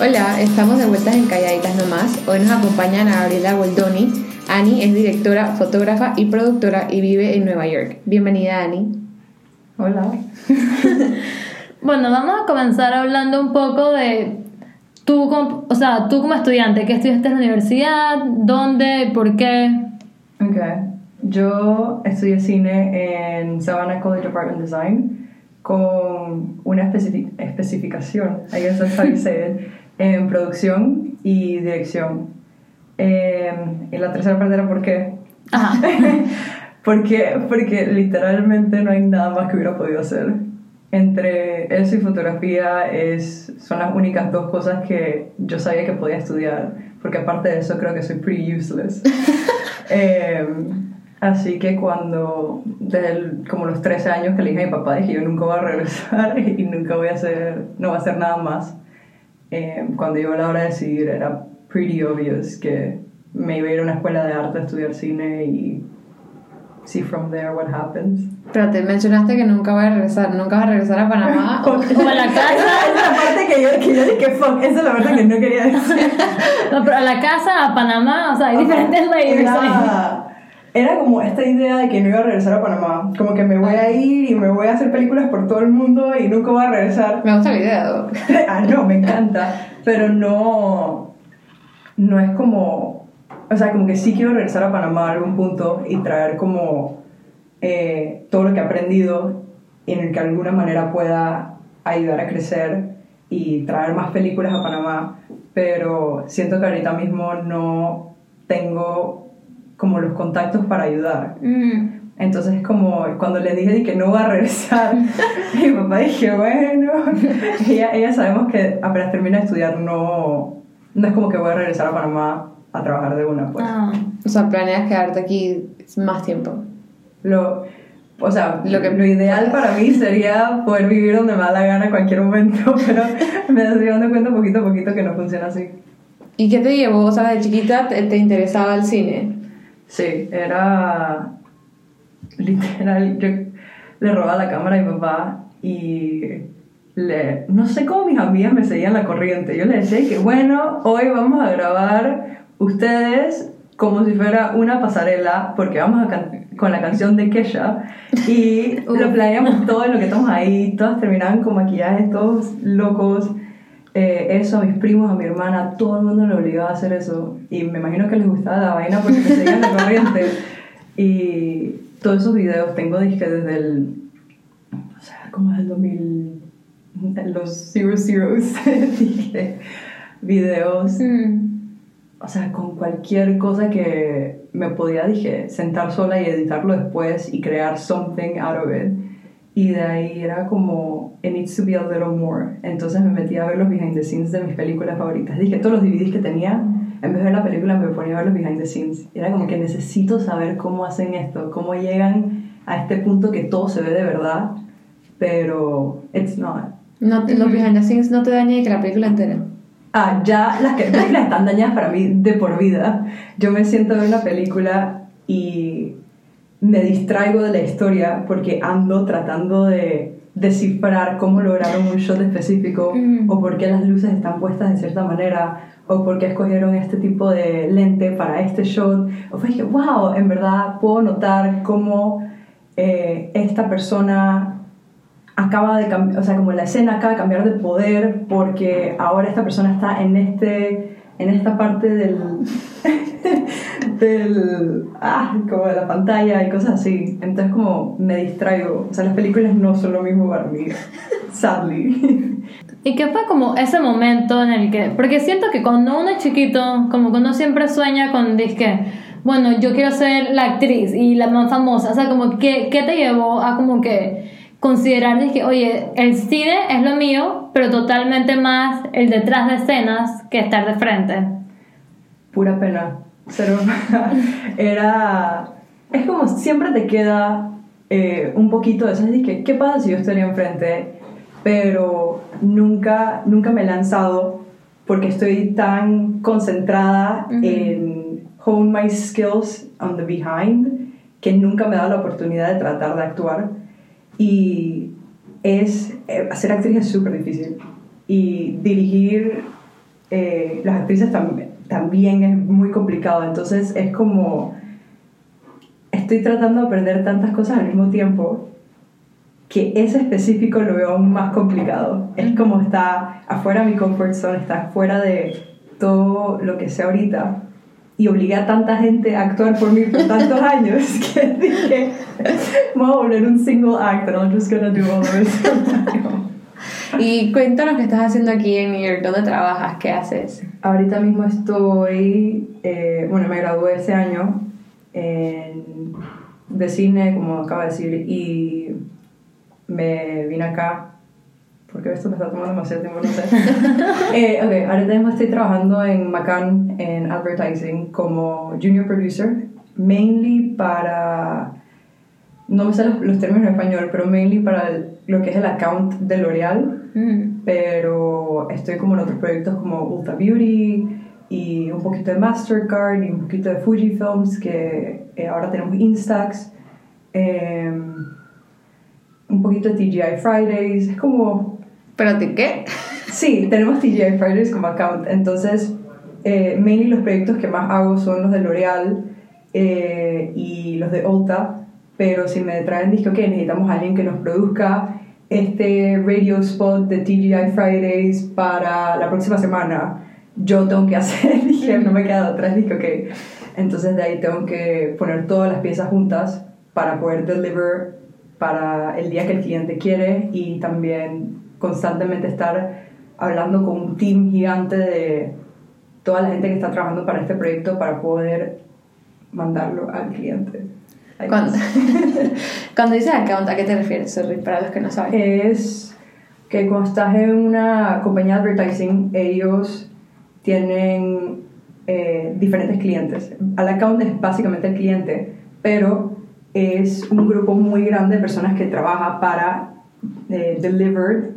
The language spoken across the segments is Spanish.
Hola, estamos de vueltas en Calladitas Nomás. Hoy nos acompaña Ana Gabriela Goldoni. Ani es directora, fotógrafa y productora y vive en Nueva York. Bienvenida, Ani. Hola. Bueno, vamos a comenzar hablando un poco de tú, como, o sea, tú como estudiante, ¿qué estudiaste en la universidad? ¿Dónde? ¿Por qué? Ok. Yo estudié cine en Savannah College of Art and Design con una especifi- especificación, I guess that's how you say it, en producción y dirección. Eh, y la tercera parte era por qué. Ajá. Porque, porque literalmente no hay nada más que hubiera podido hacer. Entre eso y fotografía es, son las únicas dos cosas que yo sabía que podía estudiar, porque aparte de eso creo que soy pretty useless. Eh, así que cuando, desde el- como los 13 años que le dije a mi papá, dije yo nunca voy a regresar y nunca voy a hacer, no voy a hacer nada más. Eh, cuando llegó la hora de decidir era pretty obvious que me iba a ir a una escuela de arte a estudiar cine y see from there what happens. Pero te mencionaste que nunca voy a regresar, nunca vas a regresar a Panamá. O a la Esa casa. es la parte que yo, que yo dije, fuck, esa es la parte que no quería decir. No, pero a la casa, a Panamá, o sea, hay diferentes layers. ahí. Era, como esta idea de que no iba a regresar a Panamá. Como que me voy a ir y me voy a hacer películas por todo el mundo y nunca voy a regresar. Me gusta la idea. ah, no, me encanta. Pero no. No es como. O sea, como que sí quiero regresar a Panamá a algún punto y traer como. eh, todo lo que he aprendido en el que de alguna manera pueda ayudar a crecer y traer más películas a Panamá. Pero siento que ahorita mismo no tengo como los contactos para ayudar. Mm. Entonces, como cuando le dije de que no va a regresar, mi papá dije, bueno, ella, ella sabemos que apenas termina de estudiar, no, no es como que voy a regresar a Panamá a trabajar de una, pues. Ah. O sea, planeas quedarte aquí más tiempo. Lo, o sea, Lo lo, que lo ideal para mí sería poder vivir donde me da la gana en cualquier momento, pero me estoy dando cuenta poquito a poquito que no funciona así. ¿Y qué te llevó? O sea, de chiquita te, te interesaba el cine. Sí, era literal, yo le robaba la cámara a mi papá y le, no sé cómo mis amigas me seguían la corriente. Yo le decía que bueno, hoy vamos a grabar ustedes como si fuera una pasarela porque vamos a can- con la canción de Kesha y lo planeamos todo en lo que estamos ahí, todas terminaban con maquillajes, todos locos. Eh, eso a mis primos, a mi hermana, todo el mundo le obligaba a hacer eso. Y me imagino que les gustaba la vaina porque me seguían la corriente. Y todos esos videos tengo dije desde el. O sea, como desde el 2000. Los Zero Zeros. dije, videos. Mm. O sea, con cualquier cosa que me podía, dije, sentar sola y editarlo después y crear something out of it. Y de ahí era como, it needs to be a little more. Entonces me metí a ver los behind the scenes de mis películas favoritas. Dije, todos los DVDs que tenía, en vez de ver la película me ponía a ver los behind the scenes. Y era como que necesito saber cómo hacen esto, cómo llegan a este punto que todo se ve de verdad, pero it's not. No, Los behind the scenes no te dañan que la película entera. Ah, ya las que- películas están dañadas para mí de por vida. Yo me siento a ver una película y me distraigo de la historia porque ando tratando de descifrar cómo lograron un shot específico Mm. o por qué las luces están puestas de cierta manera o por qué escogieron este tipo de lente para este shot. O fue que, wow, en verdad puedo notar cómo eh, esta persona acaba de cambiar, o sea, como la escena acaba de cambiar de poder porque ahora esta persona está en este en esta parte del del ah, como de la pantalla y cosas así. Entonces como me distraigo, o sea, las películas no son lo mismo para mí. Sadly. ¿Y qué fue como ese momento en el que.? Porque siento que cuando uno es chiquito, como que uno siempre sueña con disque. Bueno, yo quiero ser la actriz y la más famosa. O sea, como que, ¿qué te llevó a como que considerar que, oye, el cine es lo mío, pero totalmente más el detrás de escenas que estar de frente? Pura pena. Era. Es como siempre te queda eh, un poquito de eso. Es que, ¿qué pasa si yo estaría enfrente? Pero nunca, nunca me he lanzado porque estoy tan concentrada Ujú. en hone my skills on the behind que nunca me he dado la oportunidad de tratar de actuar. Y es. eh, Hacer actriz es súper difícil. Y dirigir eh, las actrices tam- también es muy complicado. Entonces es como, estoy tratando de aprender tantas cosas al mismo tiempo que ese específico lo veo aún más complicado. Es como está afuera de mi comfort zone, está fuera de todo lo que sé ahorita. Y obligué a tanta gente a actuar por mí por tantos años que dije, voy a volver un single actor, I'm just gonna do all of it. Y cuéntanos qué estás haciendo aquí en New York, dónde trabajas, qué haces. Ahorita mismo estoy, eh, bueno, me gradué ese año en, de cine, como acabo de decir, y me vine acá, porque esto me está tomando demasiado tiempo, no sé. eh, ok, ahorita mismo estoy trabajando en Macan, en advertising, como junior producer, mainly para, no me sé los, los términos en español, pero mainly para el- lo que es el account de L'Oreal Mm. pero estoy como en otros proyectos como Ulta Beauty y un poquito de Mastercard y un poquito de Fujifilms que eh, ahora tenemos Instax eh, un poquito de TGI Fridays es como ¿Pero de qué? sí tenemos TGI Fridays como account entonces eh, mainly los proyectos que más hago son los de L'Oreal eh, y los de Ulta pero si me traen disco que necesitamos a alguien que nos produzca este radio spot de TGI Fridays para la próxima semana, yo tengo que hacer, dije, no me queda otra, dije, ok. Entonces de ahí tengo que poner todas las piezas juntas para poder deliver para el día que el cliente quiere y también constantemente estar hablando con un team gigante de toda la gente que está trabajando para este proyecto para poder mandarlo al cliente. Cuando, cuando dices account, ¿a qué te refieres? Sorry, para los que no saben. es que cuando estás en una compañía de advertising, ellos tienen eh, diferentes clientes. Al account es básicamente el cliente, pero es un grupo muy grande de personas que trabaja para eh, deliver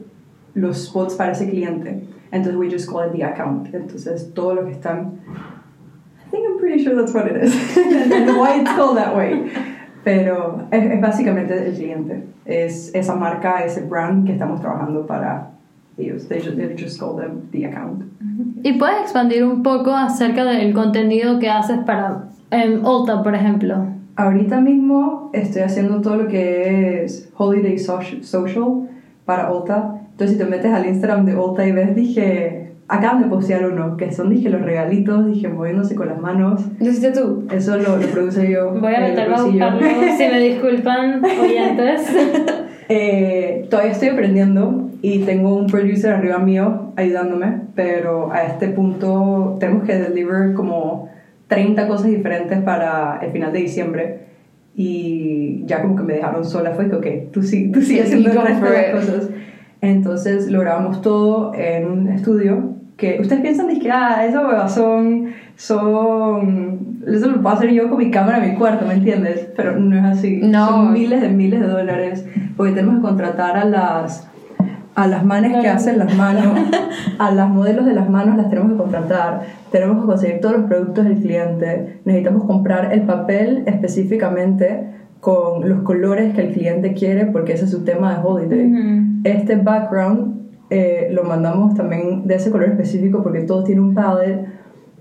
los spots para ese cliente. Entonces, we just call it the account. Entonces, todo lo que están. I think I'm pretty sure that's what it is. and why it's called that way. Pero es, es básicamente el cliente. Es esa marca, ese brand que estamos trabajando para ellos. They just, they just call them the account. ¿Y puedes expandir un poco acerca del contenido que haces para en Ulta, por ejemplo? Ahorita mismo estoy haciendo todo lo que es Holiday Soci- Social para Ulta. Entonces, si te metes al Instagram de Ulta y ves, dije, acaban de postear uno, que son, dije, los regalitos, dije, moviéndose con las manos. ¿Lo hiciste tú? Eso lo, lo produce yo. Voy a meterme a buscarlo, si me disculpan, oyentes. Eh, todavía estoy aprendiendo y tengo un producer arriba mío ayudándome, pero a este punto tenemos que deliver como 30 cosas diferentes para el final de diciembre y ya como que me dejaron sola, fue que, ok, tú, sí, tú sigues Sí, haciendo el go resto for de las it. cosas. Entonces lo grabamos todo en un estudio que ustedes piensan que ah, eso huevas son, son, eso lo puedo hacer yo con mi cámara en mi cuarto, ¿me entiendes? Pero no es así. No. Son miles de miles de dólares porque tenemos que contratar a las a las manes que Claro. hacen las manos, a las modelos de las manos las tenemos que contratar, tenemos que conseguir todos los productos del cliente, necesitamos comprar el papel específicamente con los colores que el cliente quiere porque ese es su tema de holiday. Ujú. Este background eh, lo mandamos también de ese color específico porque todo tiene un palette.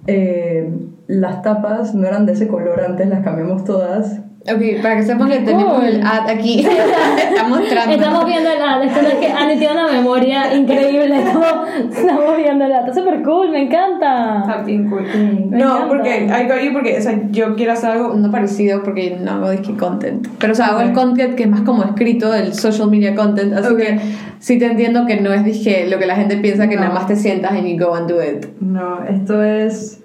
Eh, las tapas no eran de ese color antes, las cambiamos todas. Ok, para que sepan que tenemos cool. el ad aquí. Está mostrando. Estamos viendo el ad, esto no es que Ani tiene una memoria increíble, estamos, estamos viendo el ad, está súper cool, me encanta. Está bien cool. No, encanta. porque ahí porque, o sea, yo quiero hacer algo no parecido porque no hago disque content. Pero, o sea, hago el content que es más como escrito, el social media content. Así Ok. que sí te entiendo que no es dije lo que la gente piensa que No. nada más te sientas and you go and do it. No, esto es,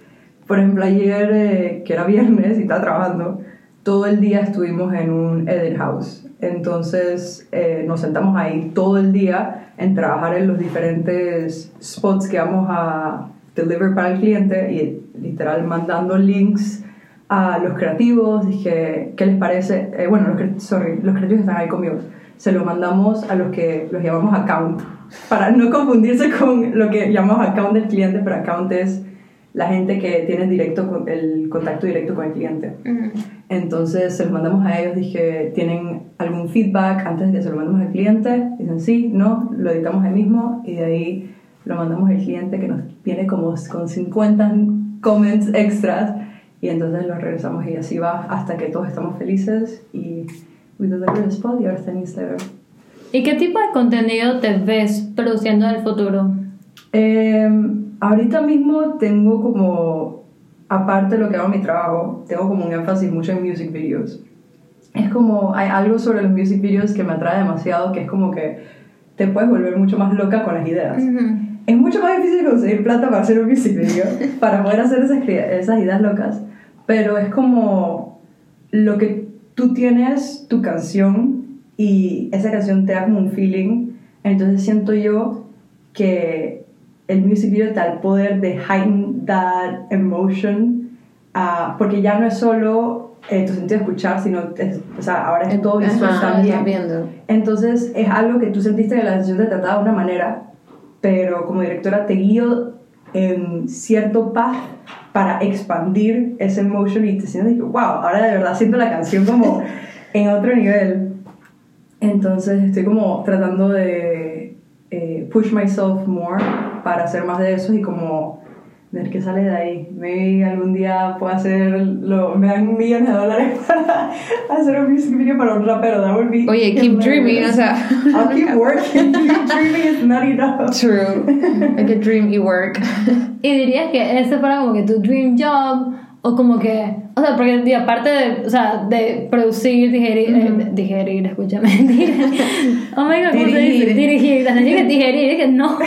por ejemplo, ayer eh, que era viernes y estaba trabajando, todo el día estuvimos en un edit house. Entonces eh, nos sentamos ahí todo el día en trabajar en los diferentes spots que vamos a deliver para el cliente y literal mandando links a los creativos. Dije, ¿qué les parece? Eh, bueno, los, sorry, los creativos están ahí conmigo. Se lo mandamos a los que los llamamos account para no confundirse con lo que llamamos account del cliente, pero account es la gente que tiene directo con- el contacto directo con el cliente. Entonces se los mandamos a ellos, dije, ¿tienen algún feedback antes de que se lo mandemos al cliente? Dicen sí, no, lo editamos ahí mismo y de ahí lo mandamos al cliente que nos viene como con 50 comments extras y entonces lo regresamos y así va hasta que todos estamos felices y we deliver the spot y ahora está en Instagram. ¿Y qué tipo de contenido te ves produciendo en el futuro? Eh, ahorita mismo tengo como, aparte de lo que hago en mi trabajo, tengo como un énfasis mucho en music videos. Es como, hay algo sobre los music videos que me atrae demasiado, que es como que te puedes volver mucho más loca con las ideas. Es mucho más difícil conseguir plata para hacer un music video, para poder hacer esas, esas ideas locas, pero es como lo que tú tienes, tu canción, y esa canción te da como un feeling, entonces siento yo que el music video da el poder de heighten that emotion, ah, porque ya no es solo eh, tu sentido de escuchar, sino es- o sea, ahora es todo visual Ajá, también. viendo. Entonces es algo que tú sentiste que la canción te trataba de una manera, pero como directora te guío en cierto path para expandir ese emotion y te sientes que, wow, ahora de verdad siento la canción como en otro nivel. Entonces estoy como tratando de eh, push myself more para hacer más de eso y como ver qué sale de ahí. Maybe algún día puedo hacer, lo, me dan millones de dólares para hacer un music video para un rapero. That would be Oye, keep dreaming, o sea. I'll keep working. keep dreaming is not enough. True. Hay que dream y work. ¿Y dirías que ese fuera como que tu dream job? O como que, o sea, porque y aparte de, o sea, de producir, digerir, eh, digerir, escúchame, digerir. oh my god, ¿cómo se dice? Dirigir. Dirigir, las dije digerir, dije no.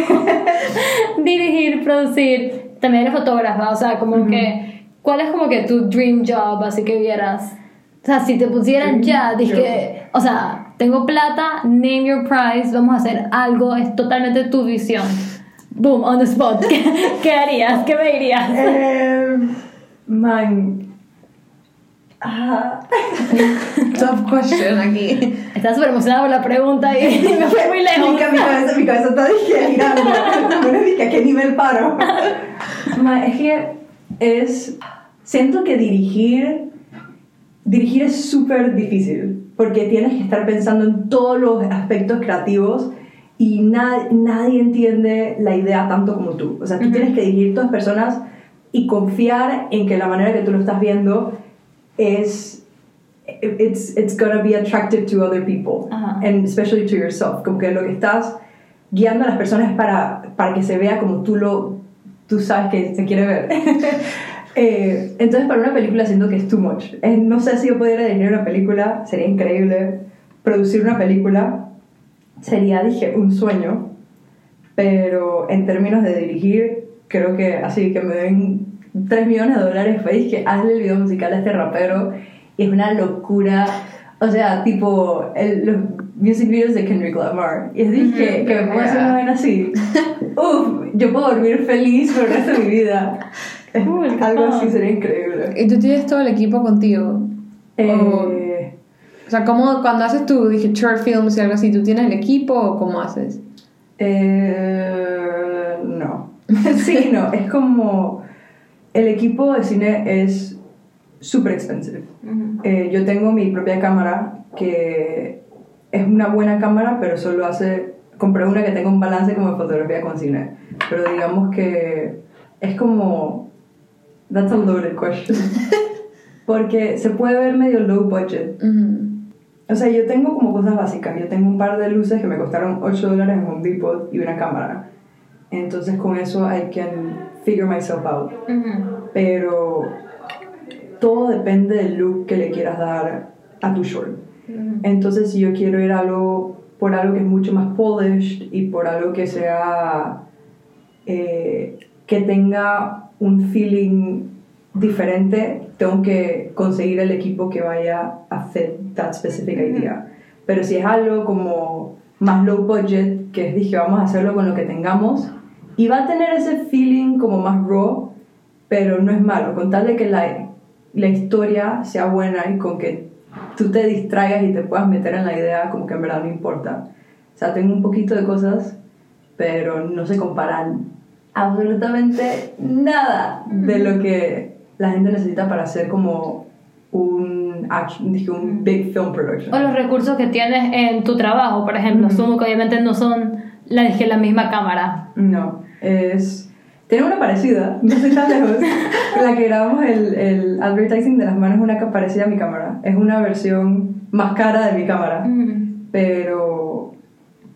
Dirigir, producir, también eres fotógrafa, o sea, como que, ¿cuál es como que tu dream job, así que vieras? O sea, si te pusieran ya, dije, o sea, tengo plata, name your price, vamos a hacer algo, es totalmente tu visión. Boom, on the spot. ¿Qué, qué harías? ¿Qué me dirías? Eh, man. Ah. Tough question aquí. Estaba súper emocionada por la pregunta y me fue muy lejos. mi cabeza, mi cabeza está girando. Bueno, dije, ¿a qué nivel paro? Ma, es que es. Siento que dirigir. Dirigir es súper difícil. Porque tienes que estar pensando en todos los aspectos creativos y na- nadie entiende la idea tanto como tú. O sea, tú tienes que dirigir todas las personas y confiar en que la manera que tú lo estás viendo es it's it's gonna be attractive to other people. Ajá. and especially to yourself. Como que lo que estás guiando a las personas es para para que se vea como tú lo tú sabes que se quiere ver. Eh, entonces para una película siento que es too much. Eh, no sé si yo pudiera dirigir una película sería increíble. Producir una película sería dije un sueño. Pero en términos de dirigir creo que así que me den 3 millones de dólares fue que hazle el video musical a este rapero y es una locura. O sea tipo el, los music videos de Kendrick Lamar. Y es dije que me puedo hacer una vaina así. Uff yo puedo dormir feliz por el resto de mi vida. Es- Cool, algo así sería increíble. ¿Y tú tienes todo el equipo contigo? Eh, O sea, ¿cómo cuando haces tu, dije, short films y algo así, ¿tú tienes el equipo o cómo haces? Eh, no. sí, no. Es como. El equipo de cine es súper expensive. Eh, yo tengo mi propia cámara que es una buena cámara, pero solo hace. Compré una que tenga un balance como de fotografía con cine. Pero digamos que es como. That's a loaded question. Porque se puede ver medio low budget. Ujú. O sea, yo tengo como cosas básicas. Yo tengo un par de luces que me costaron 8 dólares en Home Depot y una cámara. Entonces con eso I can figure myself out. Pero todo depende del look que le quieras dar a tu short. Entonces si yo quiero ir a algo, por algo que es mucho más polished y por algo que sea... eh, que tenga un feeling diferente, tengo que conseguir el equipo que vaya a fit that specific idea. Pero si es algo como más low budget, que es, dije, vamos a hacerlo con lo que tengamos, y va a tener ese feeling como más raw, pero no es malo, con tal de que la, la historia sea buena y con que tú te distraigas y te puedas meter en la idea, como que en verdad no importa. O sea, tengo un poquito de cosas, pero no se comparan absolutamente nada de lo que la gente necesita para hacer como un, action, dije, un big film production. O los recursos que tienes en tu trabajo, por ejemplo, asumo que obviamente no son la dije la misma cámara. No, es... Tiene una parecida, no estoy tan lejos. la que grabamos el, el advertising de las manos es una parecida a mi cámara. Es una versión más cara de mi cámara. Mm. Pero,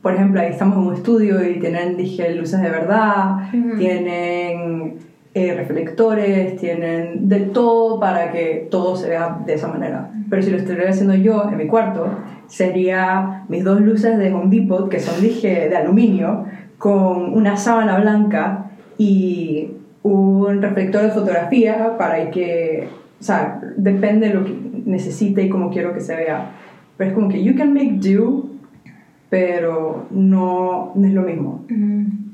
por ejemplo, ahí estamos en un estudio y tienen, dije, luces de verdad, Ujú. tienen eh, reflectores, tienen de todo para que todo se vea de esa manera. Pero si lo estuviera haciendo yo en mi cuarto, sería mis dos luces de Home Depot, que son, dije, de aluminio, con una sábana blanca y un reflector de fotografía para que, o sea, depende de lo que necesite y cómo quiero que se vea. Pero es como que you can make do, pero no, no es lo mismo.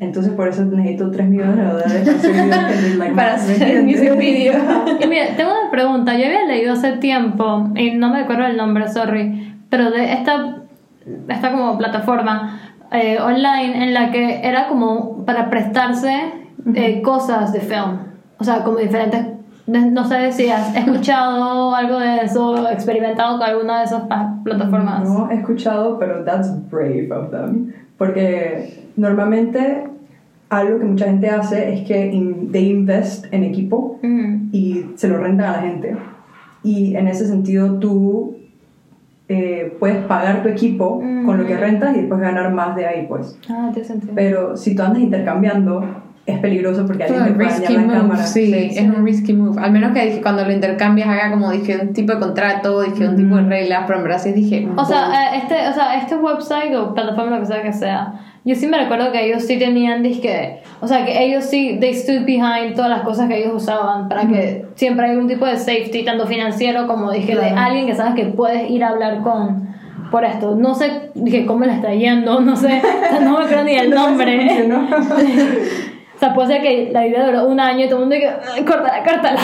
Entonces por eso necesito 3 millones de dólares para hacer videos que like, Para ¿me hacer entiendes? music video. Y mira, tengo una pregunta. Yo había leído hace tiempo, y no me acuerdo el nombre, sorry, pero de esta, esta como plataforma eh, online en la que era como para prestarse eh, cosas de film. O sea, como diferentes. No sé si has escuchado algo de eso, experimentado con alguna de esas plataformas. No he escuchado, pero that's brave of them. Porque normalmente algo que mucha gente hace es que in- they invest en equipo Mm. y se lo rentan a la gente. Y en ese sentido tú eh, puedes pagar tu equipo con lo que Mm. rentas y después ganar más de ahí, pues. Ah, tiene sentido. Pero si tú andas intercambiando, es peligroso porque alguien te puede risky dañar la move, cámara. sí, es un risky move. Al menos que dije, cuando lo intercambias haga como dije un tipo de contrato, dije un tipo de reglas, pero en verdad sí dije. O sea, eh, este, o sea, este website o plataforma, lo que sea que sea, yo sí me recuerdo que ellos sí tenían, disque, o sea, que ellos sí, they stood behind todas las cosas que ellos usaban para que siempre hay un tipo de safety, tanto financiero como, dije, de Claro. alguien que sabes que puedes ir a hablar con por esto. No sé, dije, cómo le está yendo, no sé, no me acuerdo ni el No, nombre. funcionó. o sea, puede ser que la idea duró un año y todo el mundo dice, "Ay, córtala, córtala.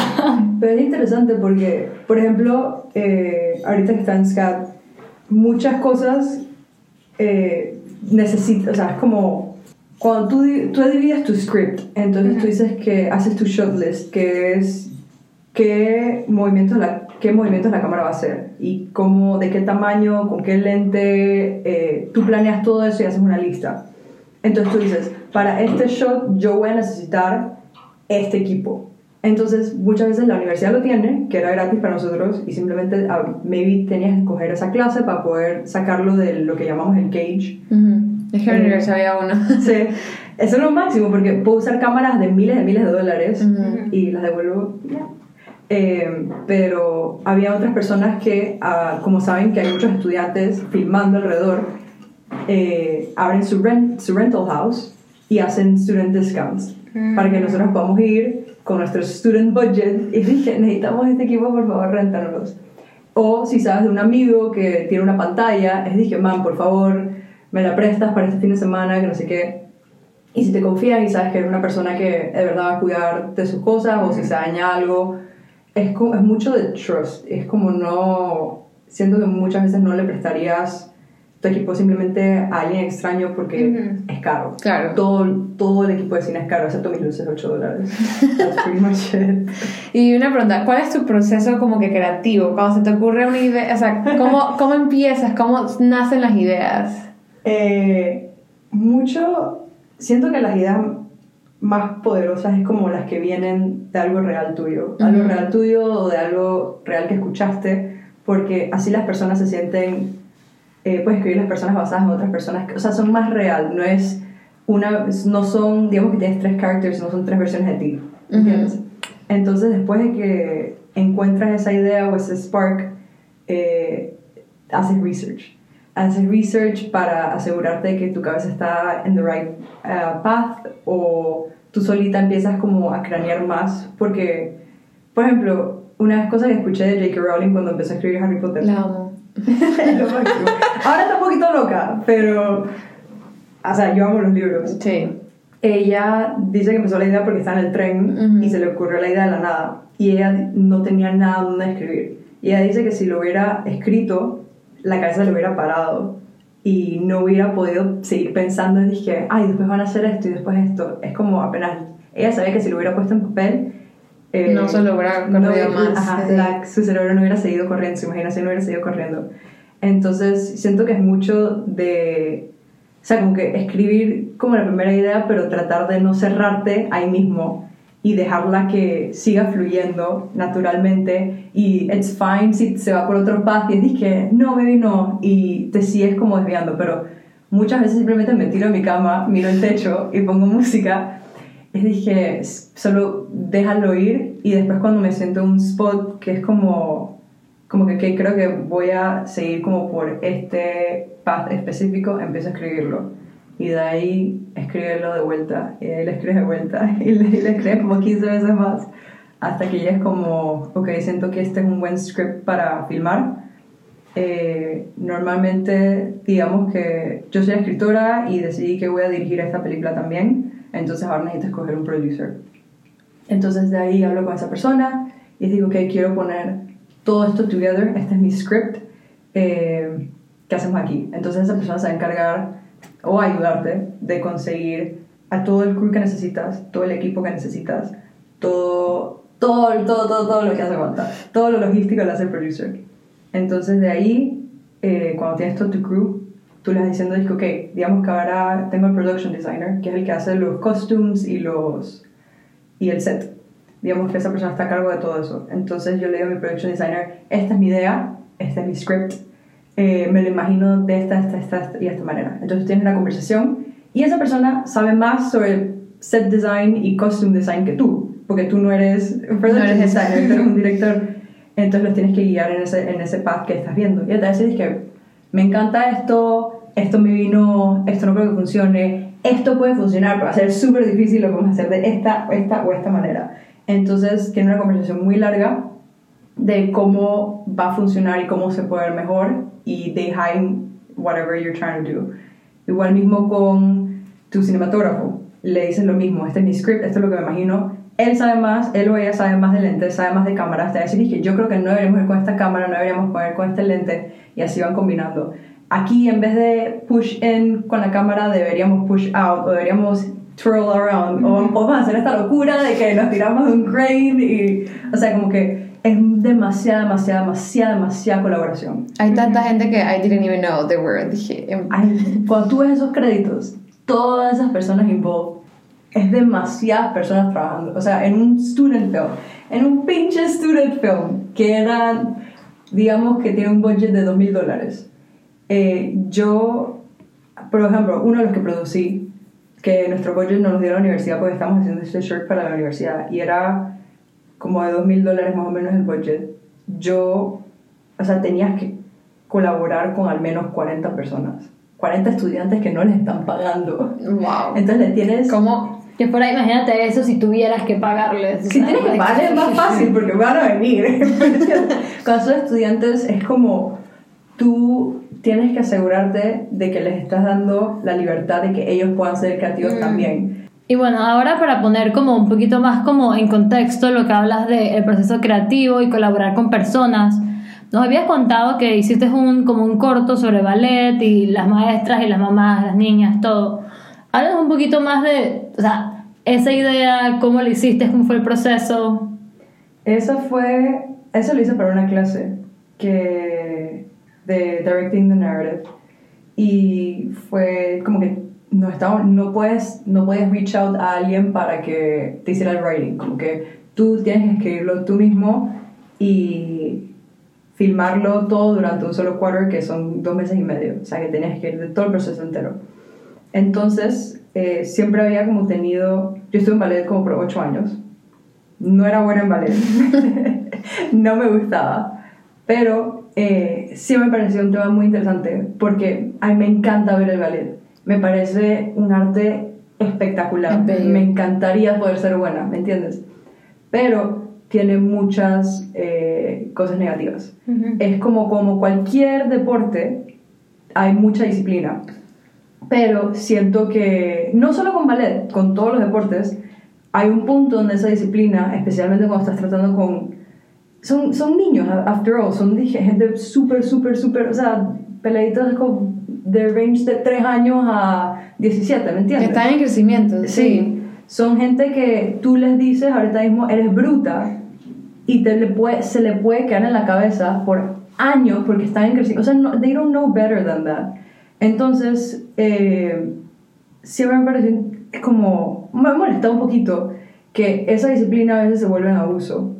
Pero es interesante porque, por ejemplo, eh, ahorita que está en SCAD, muchas cosas eh, necesitas, o sea, es como cuando tú, tú divides tu script, entonces tú dices que haces tu shortlist, que es qué movimientos la, qué movimientos la cámara va a hacer y cómo, de qué tamaño, con qué lente, eh, tú planeas todo eso y haces una lista. Entonces tú dices, para este shot yo voy a necesitar este equipo. Entonces muchas veces la universidad lo tiene, que era gratis para nosotros, y simplemente ah, maybe tenías que coger esa clase para poder sacarlo de lo que llamamos el cage. Ujú. Es que en la Eh, universidad había uno. Sí, eso es lo máximo porque puedo usar cámaras de miles de miles de dólares Ujú. y las devuelvo ya. Eh, pero había otras personas que, ah, como saben que hay muchos estudiantes filmando alrededor, eh, abren su, rent, su rental house y hacen student discounts para que nosotros podamos ir con nuestro student budget y dije, necesitamos este equipo, por favor, réntanos. O si sabes de un amigo que tiene una pantalla, es dije, man, por favor, me la prestas para este fin de semana, que no sé qué. Y si te confían y sabes que eres una persona que de verdad va a cuidar de sus cosas o si se daña algo, es, como, es mucho de trust. Es como no. Siento que muchas veces no le prestarías tu equipo simplemente a alguien extraño porque Ujú. es caro. Claro. Todo, todo el equipo de cine es caro, excepto mis luces, 8 dólares. That's pretty much it. Y una pregunta, ¿cuál es tu proceso como que creativo? Cuando se te ocurre una idea, o sea, ¿cómo, cómo empiezas? ¿Cómo nacen las ideas? Eh, mucho, siento que las ideas más poderosas es como las que vienen de algo real tuyo, algo Ujú. real tuyo o de algo real que escuchaste, porque así las personas se sienten, eh, puedes escribir las personas basadas en otras personas, o sea, son más real, no es una, no son, digamos que tienes tres characters, no son tres versiones de ti, ¿entiendes? Entonces después de que encuentras esa idea o ese spark, eh, haces research. Haces research para asegurarte de que tu cabeza está en the right uh, path o tú solita empiezas como a cranear más porque, por ejemplo, una de las cosas que escuché de J.K. Rowling cuando empezó a escribir Harry Potter lo máximo. Ahora está un poquito loca, pero, o sea, yo amo los libros. Sí. Ella dice que empezó la idea porque estaba en el tren Ujú. y se le ocurrió la idea de la nada. Y ella no tenía nada donde escribir. Y ella dice que si lo hubiera escrito, la cabeza le hubiera parado y no hubiera podido seguir pensando y dije, ay, después van a hacer esto y después esto. Es como apenas. Ella sabía que si lo hubiera puesto en papel. Eh, No se lo hubiera no más, ajá, sí. la- su cerebro no hubiera seguido corriendo, su imaginación no hubiera seguido corriendo. Entonces, siento que es mucho de sea, como que escribir como la primera idea, pero tratar de no cerrarte ahí mismo y dejarla que siga fluyendo naturalmente y it's fine si se va por otro path y dices que no, baby, no, y te sigues como desviando, pero muchas veces simplemente me tiro a mi cama, miro el techo y pongo música dije, solo déjalo ir y después cuando me siento en un spot que es como, como que, que creo que voy a seguir como por este path específico, empiezo a escribirlo y de ahí escribirlo de vuelta, y de ahí lo escribes de vuelta, y le, le escribes como 15 veces más, hasta que ya es como, ok, siento que este es un buen script para filmar. Eh, normalmente, digamos que yo soy escritora y decidí que voy a dirigir esta película también, entonces ahora necesito escoger un producer. Entonces de ahí hablo con esa persona y digo, ok, quiero poner todo esto together, este es mi script, eh, ¿qué hacemos aquí? Entonces esa persona se va a encargar o ayudarte de conseguir a todo el crew que necesitas, todo el equipo que necesitas, todo, todo, todo, todo, todo lo que hace falta, todo lo logístico lo hace el producer. Entonces de ahí, eh, cuando tienes todo tu crew, tú le vas diciendo, ok, digamos que ahora tengo el production designer, que es el que hace los costumes y, los, y el set. Digamos que esa persona está a cargo de todo eso. Entonces yo le digo a mi production designer, esta es mi idea, este es mi script, eh, me lo imagino de esta, esta, esta, y esta manera. Entonces tienes una conversación y esa persona sabe más sobre set design y costume design que tú, porque tú no eres un production designer, tú eres un director. Entonces los tienes que guiar en ese, en ese path que estás viendo. Y te decir que me encanta esto, esto me vino, esto no creo que funcione, esto puede funcionar, pero va a ser súper difícil, lo podemos hacer de esta, esta o esta manera. Entonces tiene una conversación muy larga de cómo va a funcionar y cómo se puede ver mejor y behind whatever you're trying to do. Igual mismo con tu cinematógrafo, le dices lo mismo, este es mi script, esto es lo que me imagino, él sabe más, él o ella sabe más de lentes, sabe más de cámaras, te va a decir que yo creo que no deberíamos ir con esta cámara, no deberíamos poner con este lente y así van combinando. Aquí en vez de push in con la cámara deberíamos push out o deberíamos twirl around o podemos hacer esta locura de que nos tiramos de un crane y o sea como que es demasiada, demasiada, demasiada, demasiada colaboración. Hay tanta gente que I didn't even know they were. Dije, em, Ay, cuando tú ves esos créditos, todas esas personas involved, es demasiadas personas trabajando. O sea, en un student film, en un pinche student film, que eran, digamos que tiene un budget de 2 mil dólares. Eh, yo, por ejemplo, uno de los que producí, que nuestro budget nos lo dio la universidad porque estamos haciendo este shirt para la universidad, y era como de 2 mil dólares más o menos el budget. Yo, o sea, tenías que colaborar con al menos 40 personas. 40 estudiantes que no les están pagando. wow. Entonces le tienes... ¿Cómo? Que por ahí, imagínate eso si tuvieras que pagarles. Si tienes que pagar es más fácil porque van a venir. Cuando son estudiantes es como tú tienes que asegurarte de que les estás dando la libertad de que ellos puedan ser creativos Mm. también. Y bueno, ahora para poner como un poquito más como en contexto lo que hablas del proceso creativo y colaborar con personas, nos habías contado que hiciste un, como un corto sobre ballet y las maestras y las mamás, las niñas, todo. Háblanos un poquito más de, o sea, esa idea, cómo lo hiciste, cómo fue el proceso. Eso fue, eso lo hice para una clase que de Directing the Narrative. Y fue como que no estaba, no puedes, no puedes reach out a alguien para que te hiciera el writing, como que tú tienes que escribirlo tú mismo y filmarlo todo durante un solo quarter que son dos meses y medio, o sea que tenías que ir de todo el proceso entero. Entonces, eh, siempre había como tenido, yo estuve en ballet como por ocho años, no era buena en ballet, no me gustaba, pero eh, sí me pareció un tema muy interesante porque a mí me encanta ver el ballet, me parece un arte espectacular, me encantaría poder ser buena, ¿me entiendes? Pero tiene muchas eh, cosas negativas. Es como, como cualquier deporte, hay mucha disciplina. Pero siento que, no solo con ballet, con todos los deportes, hay un punto donde esa disciplina, especialmente cuando estás tratando con... Son, son niños, after all, son gente súper, súper, súper, o sea, peladitos como de range de 3 años a 17, ¿me Que entiendes? están en crecimiento. Sí, son gente que tú les dices ahorita mismo, eres bruta, y te le puede, se le puede quedar en la cabeza por años porque están en crecimiento. O sea, no, they don't know better than that. Entonces, eh, siempre me pareció como, me ha molestado un poquito que esa disciplina a veces se vuelve en abuso,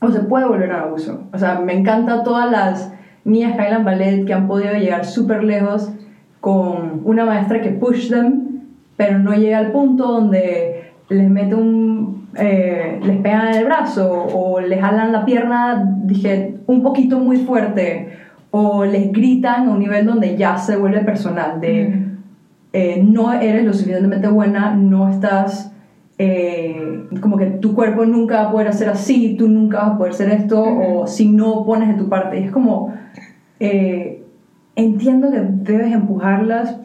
o se puede volver en abuso. O sea, me encanta todas las niñas Highland Ballet que han podido llegar súper lejos con una maestra que push them, pero no llega al punto donde les mete un... Eh, les pegan en el brazo o les jalan la pierna, dije, un poquito muy fuerte o les gritan a un nivel donde ya se vuelve personal, de eh, no eres lo suficientemente buena, no estás, eh, como que tu cuerpo nunca va a poder hacer así, tú nunca vas a poder hacer esto, o si no pones de tu parte. Y es como, eh, entiendo que debes empujarlas.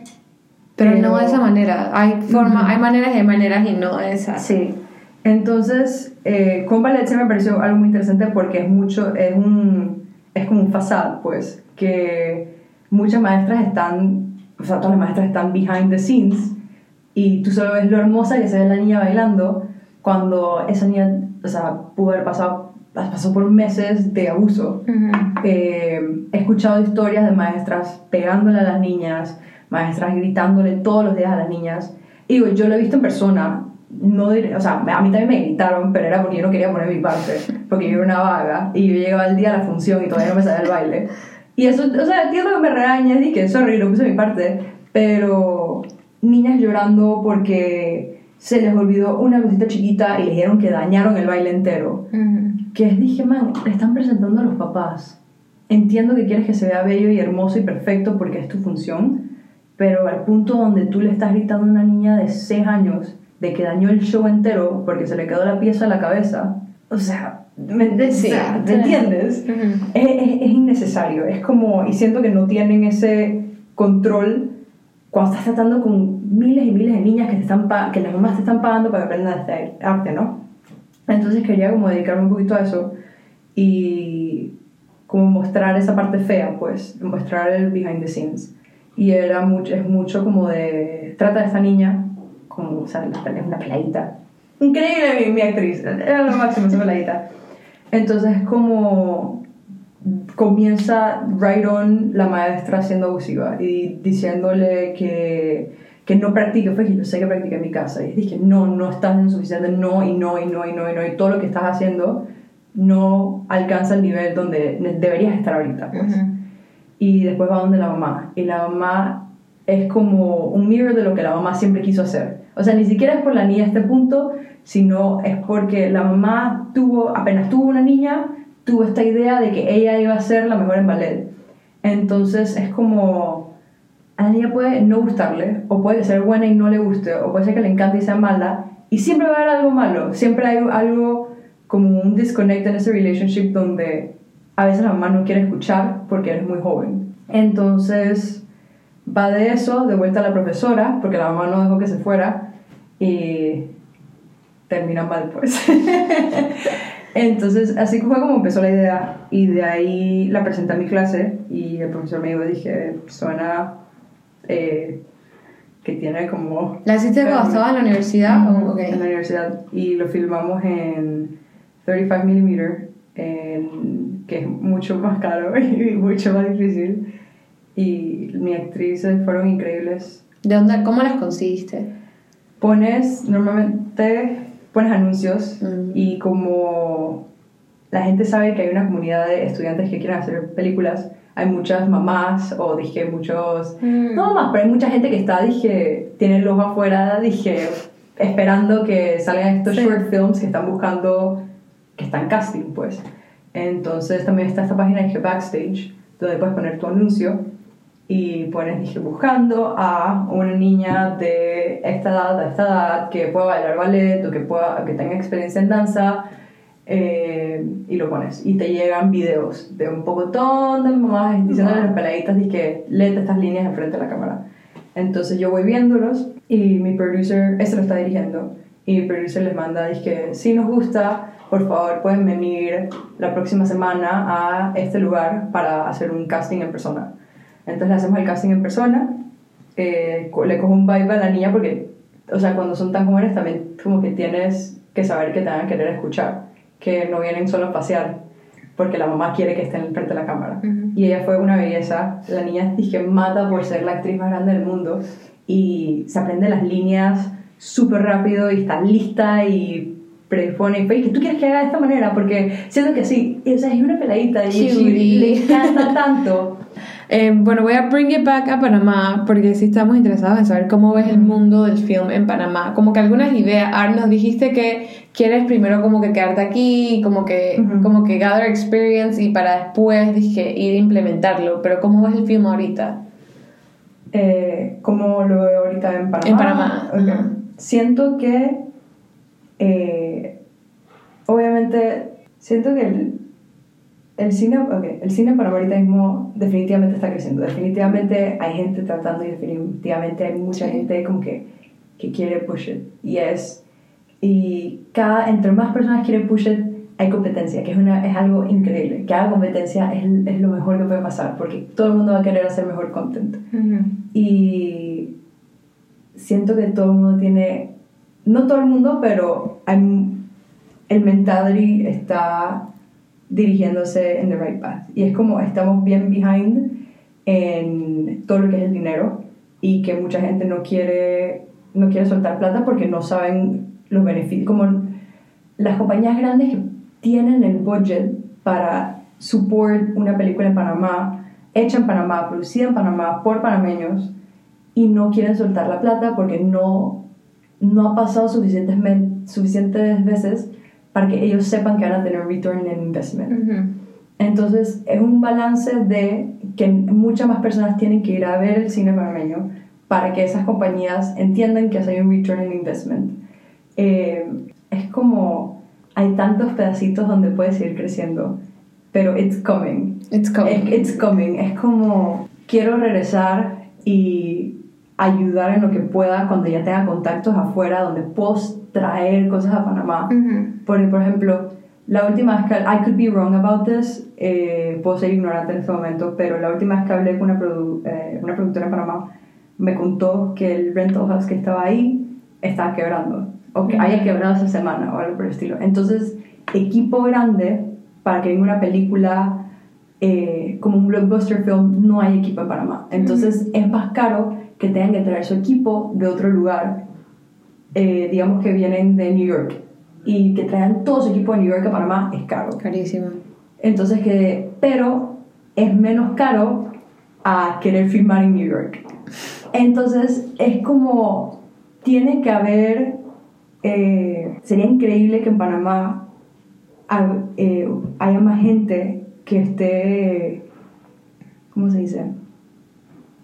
Pero, no de esa manera. Hay, forma, hay maneras y hay maneras y no de esa. Sí. Entonces, con ballet se me pareció algo muy interesante porque es mucho, es un es como un fasad, pues, que muchas maestras están, o sea, todas las maestras están behind the scenes y tú solo ves lo hermosa que se ve la niña bailando cuando esa niña, o sea, pudo haber pasado, pasó por meses de abuso. Eh, he escuchado historias de maestras pegándole a las niñas, maestras gritándole todos los días a las niñas. Y digo, yo lo he visto en persona, no o sea, a mí también me gritaron, pero era porque yo no quería poner mi parte, porque yo era una vaga y yo llegaba el día a la función y todavía no me salía el baile. Y eso, o sea, entiendo que me regañas y que sorry, no puse mi parte, pero niñas llorando porque se les olvidó una cosita chiquita y le dijeron que dañaron el baile entero. Que dije, man, le están presentando a los papás. Entiendo que quieres que se vea bello y hermoso y perfecto porque es tu función, pero al punto donde tú le estás gritando a una niña de 6 años de que dañó el show entero porque se le quedó la pieza a la cabeza, o sea, ¿me, entiendes? es, es, innecesario, es como, y siento que no tienen ese control cuando estás tratando con miles y miles de niñas que, te están que las mamás te están pagando para que aprendan este arte, ¿no? Entonces quería como dedicarme un poquito a eso y como mostrar esa parte fea, pues, mostrar el behind the scenes. Y era mucho, es mucho como de, trata de esta niña como, o sea, una peladita. Increíble mi, mi actriz, era lo máximo esa peladita. Entonces, como comienza right on la maestra siendo abusiva y diciéndole que, que no practique, fue que yo sé que practique en mi casa. Y dije, no, no estás en suficiente, no, y no, y no, y no, y no, y todo lo que estás haciendo no alcanza el nivel donde deberías estar ahorita. Pues. Y después va donde la mamá. Y la mamá es como un mirror de lo que la mamá siempre quiso hacer. O sea, ni siquiera es por la niña a este punto, sino es porque la mamá tuvo, apenas tuvo una niña, tuvo esta idea de que ella iba a ser la mejor en ballet. Entonces es como, a la niña puede no gustarle, o puede ser buena y no le guste, o puede ser que le encante y sea mala, y siempre va a haber algo malo, siempre hay algo como un disconnect en ese relationship donde a veces la mamá no quiere escuchar porque eres muy joven. Entonces va de eso, de vuelta a la profesora, porque la mamá no dejó que se fuera, y termina mal, pues. Entonces, así fue como empezó la idea, y de ahí la presenté a mi clase, y el profesor me dijo, dije, suena eh, que tiene como... ¿La hiciste cuando estaba en la universidad? En la universidad, y lo filmamos en 35mm, que es mucho más caro y mucho más difícil y mis actrices fueron increíbles. ¿De dónde, cómo las conseguiste? Pones, normalmente pones anuncios mm. y como la gente sabe que hay una comunidad de estudiantes que quieren hacer películas, hay muchas mamás o dije muchos, mm. no mamás, pero hay mucha gente que está, dije, tiene el ojo afuera, dije, esperando que salgan estos short films que están buscando, que están casting, pues. Entonces también está esta página de Backstage, donde puedes poner tu anuncio y pones, dije, buscando a una niña de esta edad, a esta edad, que pueda bailar ballet o que, pueda, que tenga experiencia en danza, eh, y lo pones. Y te llegan videos de un pocotón de mamás diciendo a las peladitas, dije, léete estas líneas enfrente de la cámara. Entonces yo voy viéndolos y mi producer, ese lo está dirigiendo, y mi producer les manda, dije, si nos gusta, por favor pueden venir la próxima semana a este lugar para hacer un casting en persona. Entonces le hacemos el casting en persona, eh, le cojo un vibe a la niña porque, o sea, cuando son tan jóvenes también como que tienes que saber que te van a querer escuchar, que no vienen solo a pasear. porque la mamá quiere que esté en el frente de la cámara. Ujú. Y ella fue una belleza. La niña dije mata por ser la actriz más grande del mundo y se aprende las líneas súper rápido y está lista y prepone y que tú quieres que haga de esta manera porque siento que sí, o sea, es una peladita y y le encanta tanto. Eh, bueno, voy a bring it back a Panamá porque sí estamos interesados en saber cómo ves el mundo del film en Panamá. Como que algunas ideas. Ahora nos dijiste que quieres primero como que quedarte aquí, como que, como que gather experience y para después dije ir a implementarlo. Pero ¿cómo ves el film ahorita? Eh, como lo veo ahorita en Panamá. En Panamá, Ok. ajá. Siento que, eh, obviamente, siento que el, el cine, ok, el cine ahorita mismo definitivamente está creciendo. Definitivamente hay gente tratando y definitivamente hay mucha Sí. gente como que, que quiere push it. Y es, y cada, entre más personas quieren push it, hay competencia, que es, una, es algo increíble. Que haga competencia es, es lo mejor que puede pasar, porque todo el mundo va a querer hacer mejor content. Y siento que todo el mundo tiene, no todo el mundo, pero hay- el mentality está dirigiéndose en the right path. Y es como estamos bien behind en todo lo que es el dinero y que mucha gente no quiere, no quiere soltar plata porque no saben los beneficios. Como las compañías grandes que tienen el budget para support una película en Panamá, hecha en Panamá, producida en Panamá por panameños y no quieren soltar la plata porque no, no ha pasado suficientes, suficientes veces para que ellos sepan que van a tener return on investment. Entonces es un balance de que muchas más personas tienen que ir a ver el cine panameño para que esas compañías entiendan que hay un return on investment. Eh, es como hay tantos pedacitos donde puedes seguir creciendo, pero it's coming. It's coming. It's coming. Es como quiero regresar y ayudar en lo que pueda cuando ya tenga contactos afuera donde puedo traer cosas a Panamá. Porque, por ejemplo, la última vez que... I could be wrong about this. eh, puedo ser ignorante en este momento, pero la última vez que hablé con una, produ- eh, una productora en Panamá, me contó que el rental house que estaba ahí estaba quebrando. O que haya quebrado esa semana o algo por el estilo. Entonces, equipo grande para que venga una película eh, como un blockbuster film, no hay equipo en Panamá. Entonces, es más caro que tengan que traer su equipo de otro lugar eh, digamos que vienen de New York y que traigan todo su equipo de New York a Panamá es caro. Carísimo. Entonces que, pero es menos caro a querer filmar en New York. Entonces es como, tiene que haber, eh, sería increíble que en Panamá eh, haya más gente que esté, ¿cómo se dice?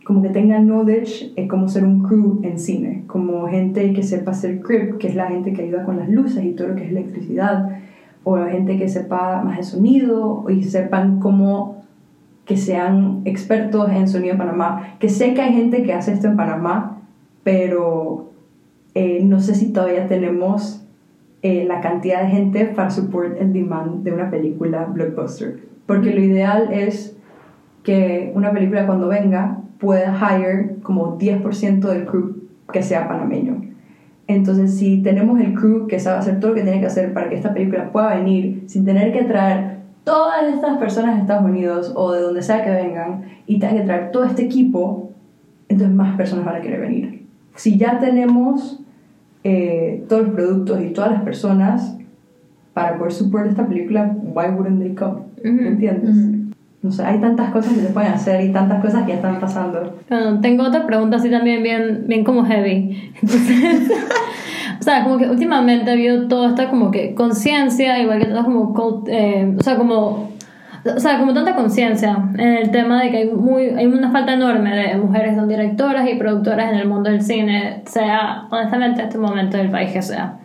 Como que tenga knowledge en cómo ser un crew en cine, como gente que sepa hacer crib, que es la gente que ayuda con las luces y todo lo que es electricidad, o la gente que sepa más de sonido y sepan cómo que sean expertos en sonido en Panamá, que sé que hay gente que hace esto en Panamá, pero eh, no sé si todavía tenemos eh, la cantidad de gente para support el demand de una película blockbuster, porque lo ideal es que una película cuando venga pueda hire como 10% del crew que sea panameño. Entonces, si tenemos el crew que sabe hacer todo lo que tiene que hacer para que esta película pueda venir sin tener que traer todas estas personas de Estados Unidos o de donde sea que vengan y tengan que traer todo este equipo, entonces más personas van a querer venir. Si ya tenemos eh, todos los productos y todas las personas para poder support esta película, why wouldn't they come? Ujú. ¿Entiendes? No sé, hay tantas cosas que se pueden hacer y tantas cosas que ya están pasando. Bueno, tengo otra pregunta así también bien, bien como heavy. Entonces, o sea, como que últimamente ha habido toda esta como que conciencia, igual que toda como, cult- eh, o sea, como, o sea, como tanta conciencia en el tema de que hay, muy, hay una falta enorme de mujeres son directoras y productoras en el mundo del cine, sea honestamente en este momento del país que sea.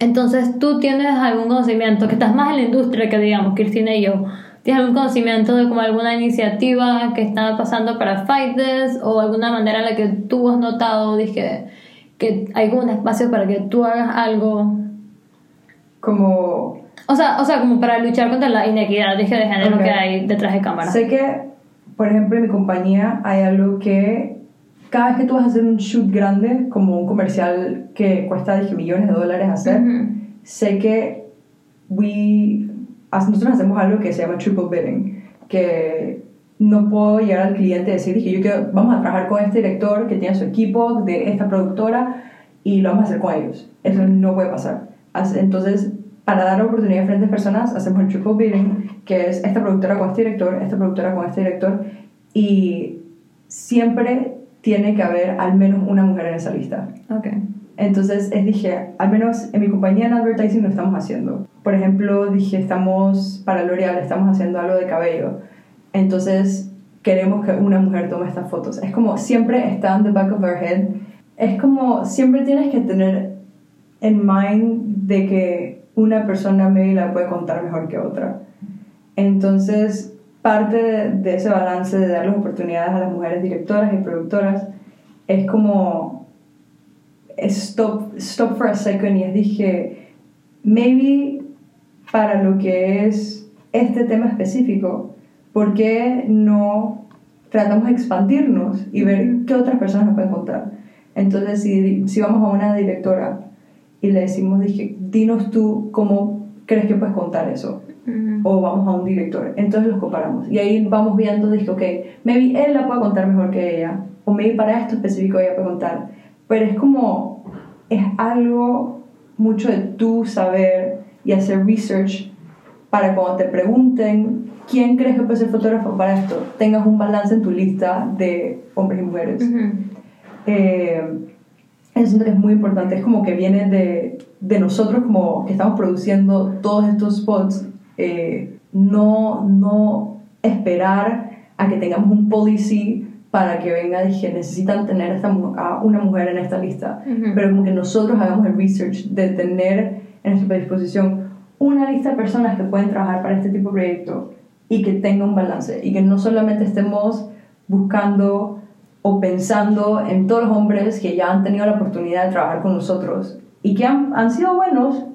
Entonces, ¿tú tienes algún conocimiento, que estás más en la industria que digamos, Cristina y yo? ¿Tienes algún conocimiento de como alguna iniciativa que está pasando para Fight This o alguna manera en la que tú has notado dije, que hay como un espacio para que tú hagas algo? Como O sea, o sea como para luchar contra la inequidad dije, de género Ok. que hay detrás de cámara. Sé que, por ejemplo, en mi compañía hay algo que cada vez que tú vas a hacer un shoot grande, como un comercial que cuesta dije, millones de dólares hacer, Ujú. sé que we, nosotros hacemos algo que se llama triple bidding, que no puedo llegar al cliente y decir, dije, yo quiero, vamos a trabajar con este director que tiene su equipo de esta productora y lo vamos a hacer con ellos. Eso no puede pasar. As- Entonces, para dar oportunidad a diferentes personas, hacemos el triple bidding, que es esta productora con este director, esta productora con este director, y siempre tiene que haber al menos una mujer en esa lista. Ok. Entonces es, dije, al menos en mi compañía en advertising lo estamos haciendo. Por ejemplo, dije, estamos para L'Oreal, estamos haciendo algo de cabello. Entonces queremos que una mujer tome estas fotos. Es como siempre está en the back of our head. Es como siempre tienes que tener en mind de que una persona maybe la puede contar mejor que otra. Entonces, parte de, de ese balance de darles oportunidades a las mujeres directoras y productoras es como stop, stop for a second y dije, maybe para lo que es este tema específico, ¿por qué no tratamos de expandirnos y ver qué otras personas nos pueden contar? Entonces, si, si vamos a una directora y le decimos, dije, dinos tú cómo crees que puedes contar eso Ujú. o vamos a un director. Entonces los comparamos. Y ahí vamos viendo, dije, ok, maybe él la puede contar mejor que ella, o maybe para esto específico ella puede contar. Pero es como, es algo mucho de tú saber y hacer research para cuando te pregunten quién crees que puede ser fotógrafo para esto, tengas un balance en tu lista de hombres y mujeres. Ujú. Eh, eso es muy importante, es como que viene de, de nosotros como que estamos produciendo todos estos spots, eh, no, no esperar a que tengamos un policy para que venga, dije, necesitan tener esta, a una mujer en esta lista, pero como que nosotros hagamos el research de tener en nuestra disposición una lista de personas que pueden trabajar para este tipo de proyecto y que tenga un balance y que no solamente estemos buscando o pensando en todos los hombres que ya han tenido la oportunidad de trabajar con nosotros y que han, han sido buenos,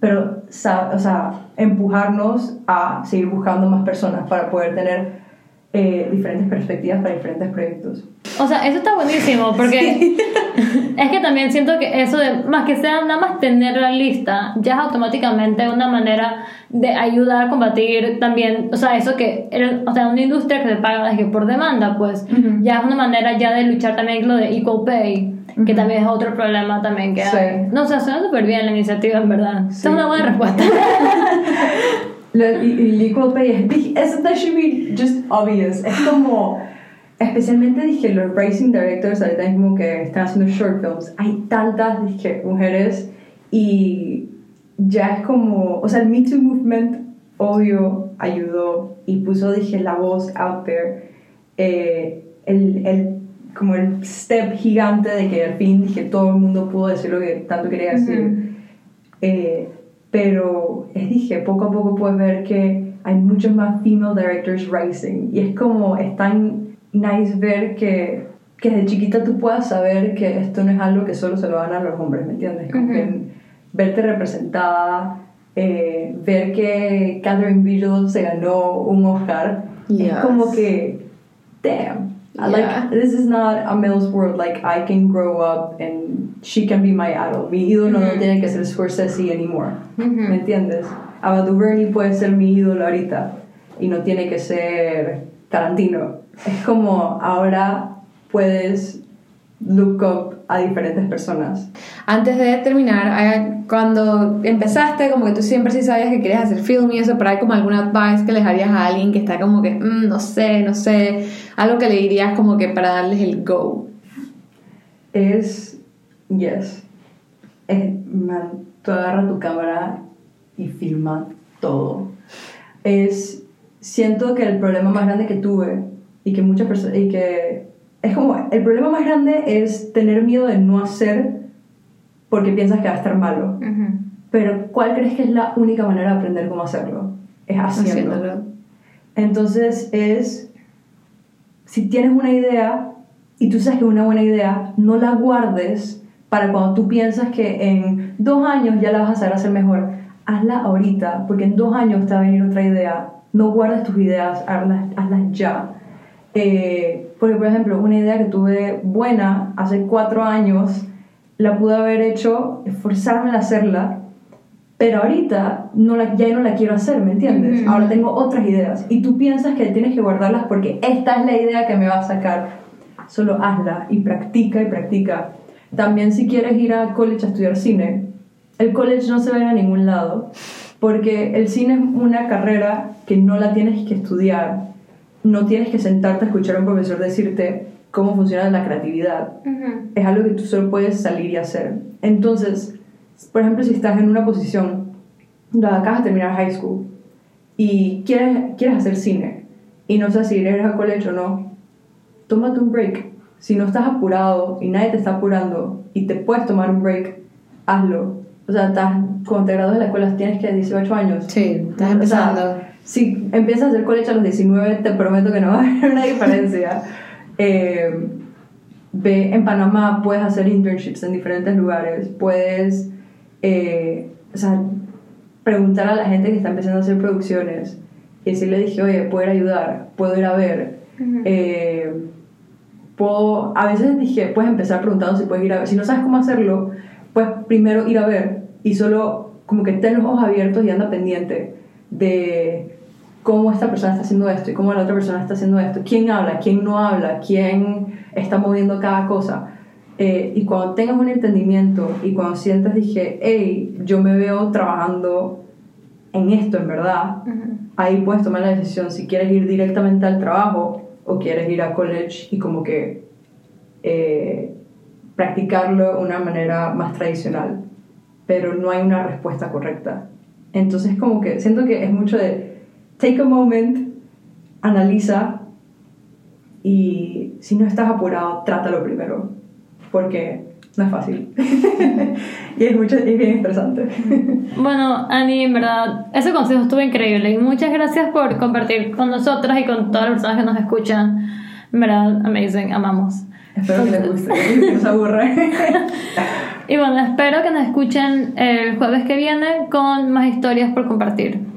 pero o sea, empujarnos a seguir buscando más personas para poder tener eh, diferentes perspectivas para diferentes proyectos. O sea, eso está buenísimo porque es que también siento que eso de más que sea nada más tener la lista ya es automáticamente una manera de ayudar a combatir también, o sea, eso que o sea, una industria que se paga de que por demanda, pues Ujú. ya es una manera ya de luchar también lo de equal pay, que también es otro problema también que Sí. hay. No, o sea, suena súper bien la iniciativa, en verdad. Sí. Es una buena respuesta. Equal pay es, that should be just obvious. Es como, especialmente dije, los racing directors ahorita mismo que están haciendo short films, hay tantas, dije, mujeres y ya es como, o sea, el Me Too movement, obvio, ayudó y puso, dije, la voz out there. Eh, el, el, como el step gigante de que al fin, dije, todo el mundo pudo decir lo que tanto quería decir. Eh, pero es dije, poco a poco puedes ver que hay muchos más female directors rising y es como, es tan nice ver que, que desde chiquita tú puedas saber que esto no es algo que solo se lo dan a los hombres, ¿me entiendes? Como Ujú. que verte representada, eh, ver que Catherine Bigelow se ganó un Oscar, es Yes. como que, damn. Yeah. Like, this is not a male's world. Like, I can grow up and she can be my idol. Mi ídolo no Ujú. tiene que ser Scorsese anymore. Ujú. ¿Me entiendes? Ava DuVernay puede ser mi ídolo ahorita y no tiene que ser Tarantino. Es como ahora puedes look up a diferentes personas. Antes de terminar, hay- cuando empezaste, como que tú siempre sí sabías que querías hacer film y eso, pero hay como alguna advice que les harías a alguien que está como que, "Mm, no sé, no sé, algo que le dirías como que para darles el go. Es, yes, es, man, tú agarra tu cámara y filma todo. Es, siento que el problema más grande que tuve y que muchas personas, y que es como, el problema más grande es tener miedo de no hacer porque piensas que va a estar malo. Ujú. Pero ¿cuál crees que es la única manera de aprender cómo hacerlo? Es haciéndolo. Haciéndolo. Entonces es, si tienes una idea y tú sabes que es una buena idea, no la guardes para cuando tú piensas que en dos años ya la vas a saber hacer mejor. Hazla ahorita, porque en dos años te va a venir otra idea. No guardes tus ideas, hazlas, hazlas ya. Eh, porque, por ejemplo, una idea que tuve buena hace cuatro años, la pude haber hecho, esforzarme en hacerla, pero ahorita no la, ya no la quiero hacer, ¿me entiendes? Ahora tengo otras ideas y tú piensas que tienes que guardarlas porque esta es la idea que me va a sacar. Solo hazla y practica y practica. También si quieres ir a college a estudiar cine, el college no se va a ir a ningún lado porque el cine es una carrera que no la tienes que estudiar, no tienes que sentarte a escuchar a un profesor decirte cómo funciona la creatividad Ujú. es algo que tú solo puedes salir y hacer. Entonces, por ejemplo, si estás en una posición donde acabas de terminar high school y quieres, quieres hacer cine y no sabes si eres a college o no, tómate un break. Si no estás apurado y nadie te está apurando y te puedes tomar un break, hazlo. O sea, estás, cuando te gradúas de la escuela tienes que 18 años. Sí, estás O sea, empezando. si empiezas a hacer college a los 19, te prometo que no va a haber una diferencia. Eh, ve, en Panamá puedes hacer internships en diferentes lugares, puedes eh, o sea, preguntar a la gente que está empezando a hacer producciones y decirle, dije, oye, ¿puedo ir a ayudar? ¿Puedo ir a ver? Eh, puedo, a veces dije, puedes empezar preguntando si puedes ir a ver. Si no sabes cómo hacerlo, pues primero ir a ver y solo como que ten los ojos abiertos y anda pendiente de cómo esta persona está haciendo esto y cómo la otra persona está haciendo esto, quién habla, quién no habla, quién está moviendo cada cosa. Eh, y cuando tengas un entendimiento y cuando sientas, dije, hey, yo me veo trabajando en esto en verdad, Ujú. ahí puedes tomar la decisión si quieres ir directamente al trabajo o quieres ir a college y como que eh, practicarlo de una manera más tradicional. Pero no hay una respuesta correcta. Entonces como que siento que es mucho de take a moment, analiza y si no estás apurado, trátalo primero. Porque no es fácil. y es, mucho, es bien estresante. Bueno, Ani, en verdad, ese consejo estuvo increíble y muchas gracias por compartir con nosotras y con todas las personas que nos escuchan. En verdad, amazing, amamos. Espero que les guste, que no se aburra. Y bueno, espero que nos escuchen el jueves que viene con más historias por compartir.